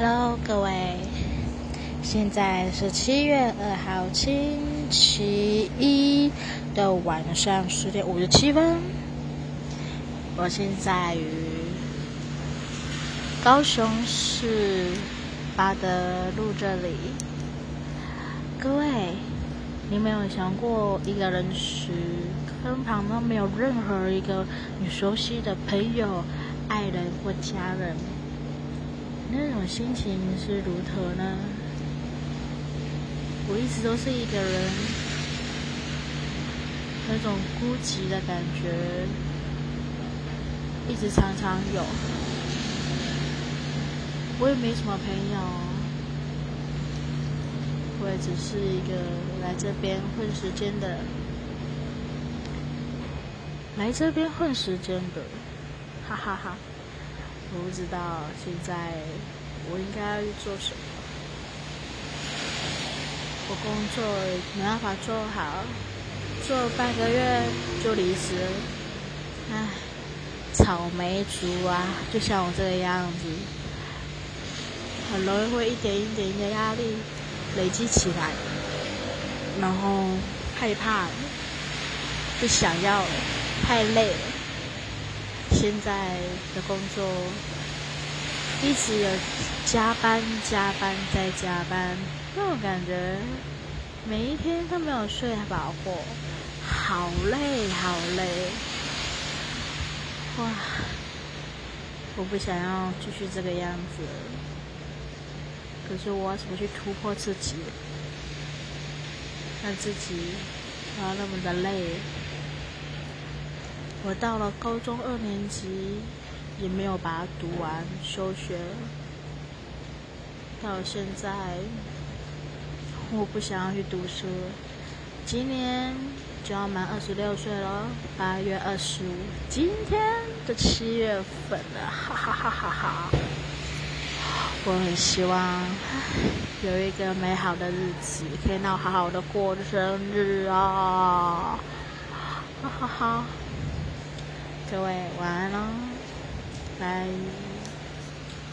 Hello，各位，现在是七月二号星期一的晚上十点五十七分。我现在于高雄市八德路这里。各位，你没有想过一个人时，身旁都没有任何一个你熟悉的朋友、爱人或家人？那种心情是如何呢？我一直都是一个人，那种孤寂的感觉，一直常常有。我也没什么朋友，我也只是一个来这边混时间的，来这边混时间的，哈哈哈。我不知道现在我应该要做什么。我工作没办法做好，做半个月就离职了。唉，草莓族啊，就像我这个样子，很容易会一点一点的压力累积起来，然后害怕，不想要了，太累了。现在的工作一直有加班、加班再加班，那种感觉每一天都没有睡饱过，好累好累，哇！我不想要继续这个样子，可是我要怎么去突破自己，让自己不要那么的累？我到了高中二年级，也没有把它读完，休学。到现在，我不想要去读书。今年就要满二十六岁了，八月二十五，今天的七月份了，哈哈哈哈哈！我很希望有一个美好的日子，可以让我好好的过生日啊！哈哈哈。各位晚安喽，拜。